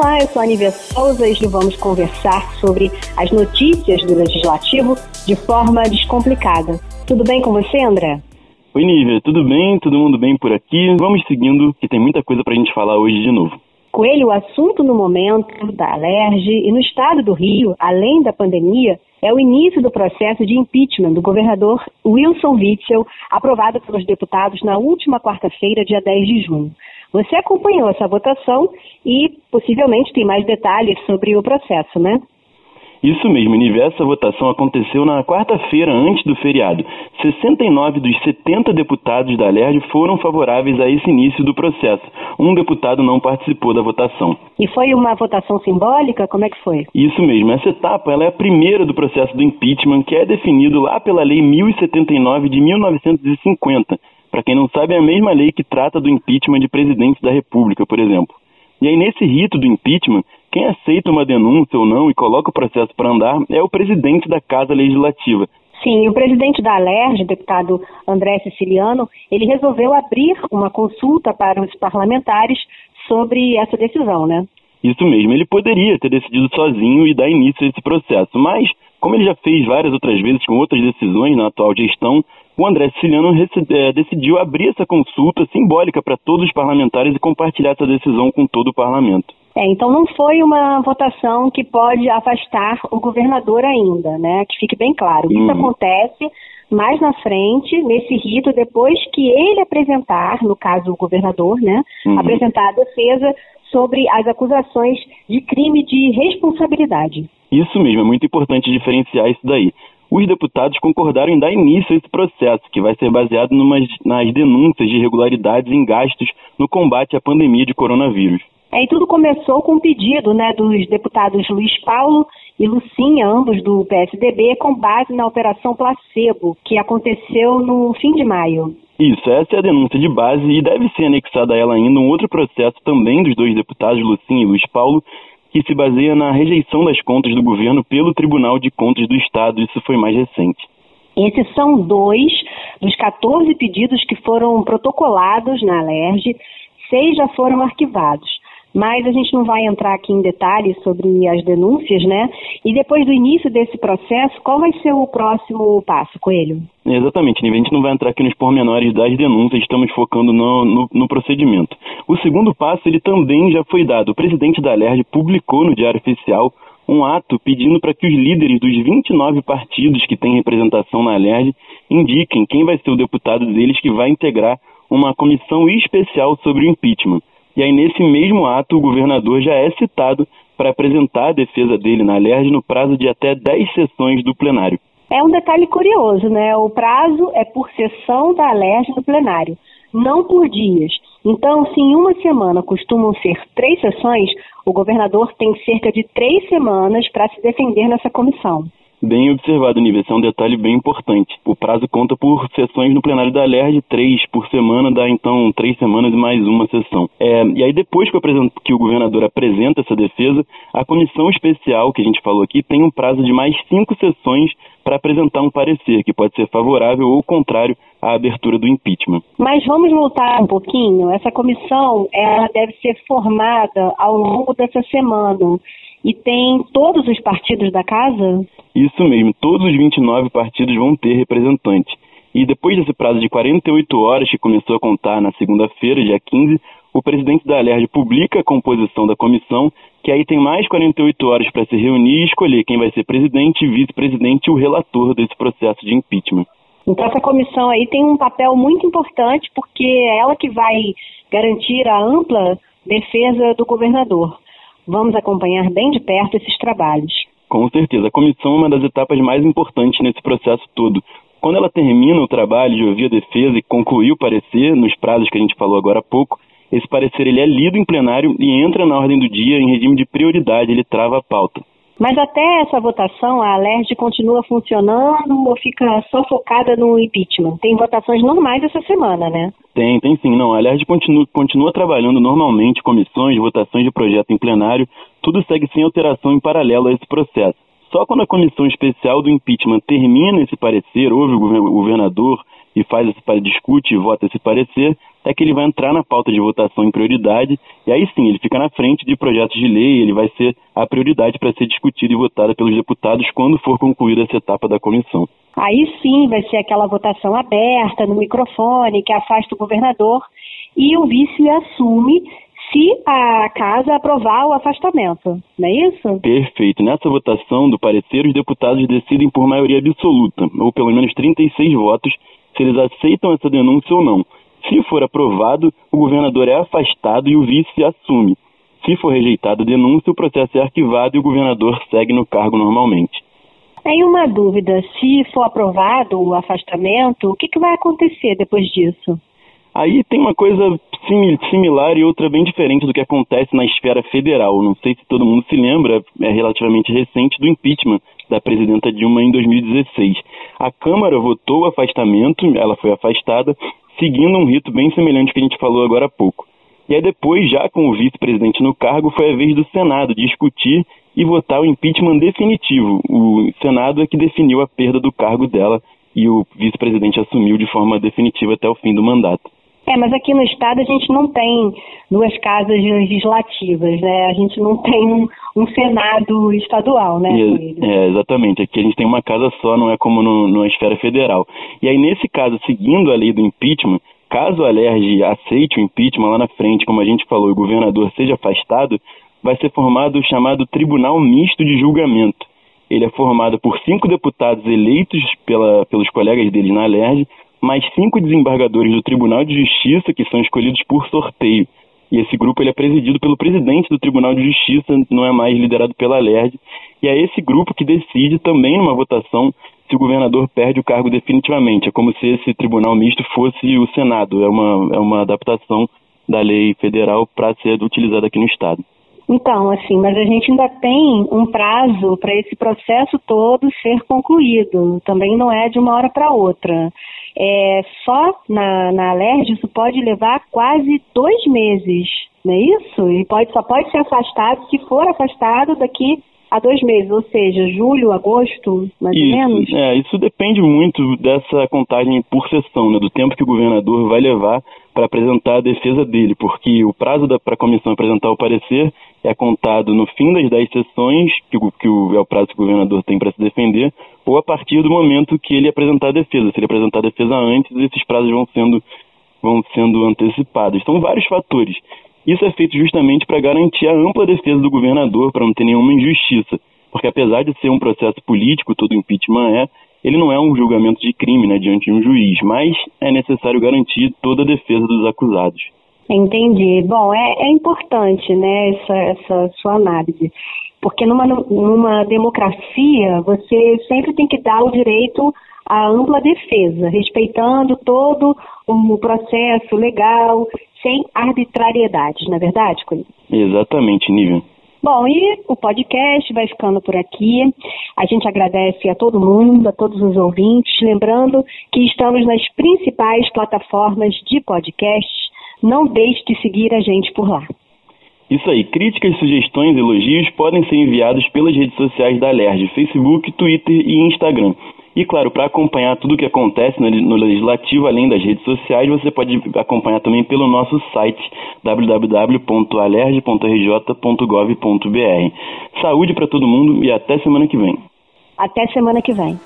Olá, eu sou a Nívia Souza e vamos conversar sobre as notícias do Legislativo de forma descomplicada. Tudo bem com você, André? Oi, Nívia, tudo bem? Todo mundo bem por aqui? Vamos seguindo, que tem muita coisa para a gente falar hoje de novo. Coelho, o assunto no momento da Alerj e no estado do Rio, além da pandemia, é o início do processo de impeachment do governador Wilson Witzel, aprovado pelos deputados na última quarta-feira, dia 10 de junho. Você acompanhou essa votação e possivelmente tem mais detalhes sobre o processo, né? Isso mesmo, Nive, essa votação aconteceu na quarta-feira, antes do feriado. 69 dos 70 deputados da LERJ foram favoráveis a esse início do processo. Um deputado não participou da votação. E foi uma votação simbólica? Como é que foi? Isso mesmo, essa etapa é a primeira do processo do impeachment, que é definido lá pela Lei 1079 de 1950. Para quem não sabe, é a mesma lei que trata do impeachment de presidente da República, por exemplo. E aí, nesse rito do impeachment, quem aceita uma denúncia ou não e coloca o processo para andar é o presidente da Casa Legislativa. Sim, o presidente da ALERJ, deputado André Siciliano, ele resolveu abrir uma consulta para os parlamentares sobre essa decisão, né? Isso mesmo, ele poderia ter decidido sozinho e dar início a esse processo, mas, como ele já fez várias outras vezes com outras decisões na atual gestão, o André Siciliano é, decidiu abrir essa consulta simbólica para todos os parlamentares e compartilhar essa decisão com todo o parlamento. É, então não foi uma votação que pode afastar o governador ainda, né? Que fique bem claro. Isso uhum. acontece mais na frente, nesse rito, depois que ele apresentar, no caso o governador, né, uhum. apresentar a defesa sobre as acusações de crime de responsabilidade. Isso mesmo, é muito importante diferenciar isso daí os deputados concordaram em dar início a esse processo, que vai ser baseado numas, nas denúncias de irregularidades em gastos no combate à pandemia de coronavírus. É, e tudo começou com um pedido né, dos deputados Luiz Paulo e Lucinha, ambos do PSDB, com base na Operação Placebo, que aconteceu no fim de maio. Isso, essa é a denúncia de base e deve ser anexada a ela ainda um outro processo também dos dois deputados, Lucinha e Luiz Paulo, que se baseia na rejeição das contas do governo pelo Tribunal de Contas do Estado. Isso foi mais recente. Esses são dois dos 14 pedidos que foram protocolados na Alerj, seis já foram arquivados mas a gente não vai entrar aqui em detalhes sobre as denúncias, né? E depois do início desse processo, qual vai ser o próximo passo, Coelho? Exatamente, a gente não vai entrar aqui nos pormenores das denúncias, estamos focando no, no, no procedimento. O segundo passo, ele também já foi dado. O presidente da LERJ publicou no Diário Oficial um ato pedindo para que os líderes dos 29 partidos que têm representação na LERJ indiquem quem vai ser o deputado deles que vai integrar uma comissão especial sobre o impeachment. E aí, nesse mesmo ato, o governador já é citado para apresentar a defesa dele na LERJ no prazo de até 10 sessões do plenário. É um detalhe curioso, né? O prazo é por sessão da LERJ no plenário, não por dias. Então, se em uma semana costumam ser três sessões, o governador tem cerca de três semanas para se defender nessa comissão. Bem observado, Nível. Esse é um detalhe bem importante. O prazo conta por sessões no plenário da LERJ, três por semana, dá então três semanas e mais uma sessão. É, e aí, depois que que o governador apresenta essa defesa, a comissão especial que a gente falou aqui tem um prazo de mais cinco sessões para apresentar um parecer, que pode ser favorável ou contrário à abertura do impeachment. Mas vamos voltar um pouquinho. Essa comissão ela deve ser formada ao longo dessa semana. E tem todos os partidos da casa? Isso mesmo, todos os 29 partidos vão ter representante. E depois desse prazo de 48 horas, que começou a contar na segunda-feira, dia 15, o presidente da Alerj publica a composição da comissão, que aí tem mais 48 horas para se reunir e escolher quem vai ser presidente, vice-presidente e o relator desse processo de impeachment. Então essa comissão aí tem um papel muito importante porque é ela que vai garantir a ampla defesa do governador. Vamos acompanhar bem de perto esses trabalhos. Com certeza. A comissão é uma das etapas mais importantes nesse processo todo. Quando ela termina o trabalho de ouvir a defesa e concluir o parecer, nos prazos que a gente falou agora há pouco, esse parecer ele é lido em plenário e entra na ordem do dia em regime de prioridade, ele trava a pauta. Mas até essa votação, a Alerj continua funcionando ou fica só focada no impeachment? Tem votações normais essa semana, né? Tem, tem sim. Não, a Alerj continua, continua trabalhando normalmente, comissões, votações de projeto em plenário, tudo segue sem alteração em paralelo a esse processo. Só quando a comissão especial do impeachment termina esse parecer, ouve o governador e faz esse discute e vota esse parecer, é que ele vai entrar na pauta de votação em prioridade, e aí sim, ele fica na frente de projetos de lei, ele vai ser a prioridade para ser discutido e votado pelos deputados quando for concluída essa etapa da comissão. Aí sim vai ser aquela votação aberta, no microfone, que afasta o governador, e o vice assume se a casa aprovar o afastamento, não é isso? Perfeito. Nessa votação do parecer, os deputados decidem por maioria absoluta, ou pelo menos 36 votos, se eles aceitam essa denúncia ou não. Se for aprovado, o governador é afastado e o vice assume. Se for rejeitada a denúncia, o processo é arquivado e o governador segue no cargo normalmente. Tem uma dúvida: se for aprovado o afastamento, o que, que vai acontecer depois disso? Aí tem uma coisa similar e outra bem diferente do que acontece na esfera federal. Não sei se todo mundo se lembra, é relativamente recente, do impeachment da presidenta Dilma em 2016. A Câmara votou o afastamento, ela foi afastada, seguindo um rito bem semelhante ao que a gente falou agora há pouco. E aí depois, já com o vice-presidente no cargo, foi a vez do Senado discutir e votar o impeachment definitivo. O Senado é que definiu a perda do cargo dela e o vice-presidente assumiu de forma definitiva até o fim do mandato. É, mas aqui no estado a gente não tem duas casas legislativas, né? A gente não tem um, um senado estadual, né? É, é, exatamente. Aqui a gente tem uma casa só, não é como no, na esfera federal. E aí, nesse caso, seguindo a lei do impeachment, caso a Alerj aceite o impeachment lá na frente, como a gente falou, e o governador seja afastado, vai ser formado o chamado Tribunal Misto de Julgamento. Ele é formado por cinco deputados eleitos pela, pelos colegas dele na Alerj, mais cinco desembargadores do Tribunal de Justiça, que são escolhidos por sorteio. E esse grupo ele é presidido pelo presidente do Tribunal de Justiça, não é mais liderado pela LERD. E é esse grupo que decide também numa votação se o governador perde o cargo definitivamente. É como se esse tribunal misto fosse o Senado. É uma, é uma adaptação da lei federal para ser utilizada aqui no Estado. Então, assim, mas a gente ainda tem um prazo para esse processo todo ser concluído. Também não é de uma hora para outra. É, só na, na alergia isso pode levar quase dois meses, não é isso? E pode, só pode ser afastado se for afastado daqui a dois meses, ou seja, julho, agosto, mais isso, ou menos? É, isso depende muito dessa contagem por sessão, né, do tempo que o governador vai levar para apresentar a defesa dele, porque o prazo para a comissão apresentar o parecer é contado no fim das dez sessões, que, que o, é o prazo que o governador tem para se defender, ou a partir do momento que ele apresentar a defesa. Se ele apresentar a defesa antes, esses prazos vão sendo, vão sendo antecipados. São vários fatores. Isso é feito justamente para garantir a ampla defesa do governador, para não ter nenhuma injustiça. Porque apesar de ser um processo político, todo impeachment é, ele não é um julgamento de crime né, diante de um juiz, mas é necessário garantir toda a defesa dos acusados. Entendi. Bom, é, é importante né, essa, essa sua análise. Porque numa, numa democracia, você sempre tem que dar o direito à ampla defesa, respeitando todo o processo legal, sem arbitrariedade, não é verdade, Cunha? Exatamente, Nívia. Bom, e o podcast vai ficando por aqui. A gente agradece a todo mundo, a todos os ouvintes, lembrando que estamos nas principais plataformas de podcast. Não deixe de seguir a gente por lá. Isso aí, críticas, sugestões, elogios podem ser enviados pelas redes sociais da Alerj, Facebook, Twitter e Instagram. E claro, para acompanhar tudo o que acontece no Legislativo, além das redes sociais, você pode acompanhar também pelo nosso site www.alerj.rj.gov.br. Saúde para todo mundo e até semana que vem. Até semana que vem.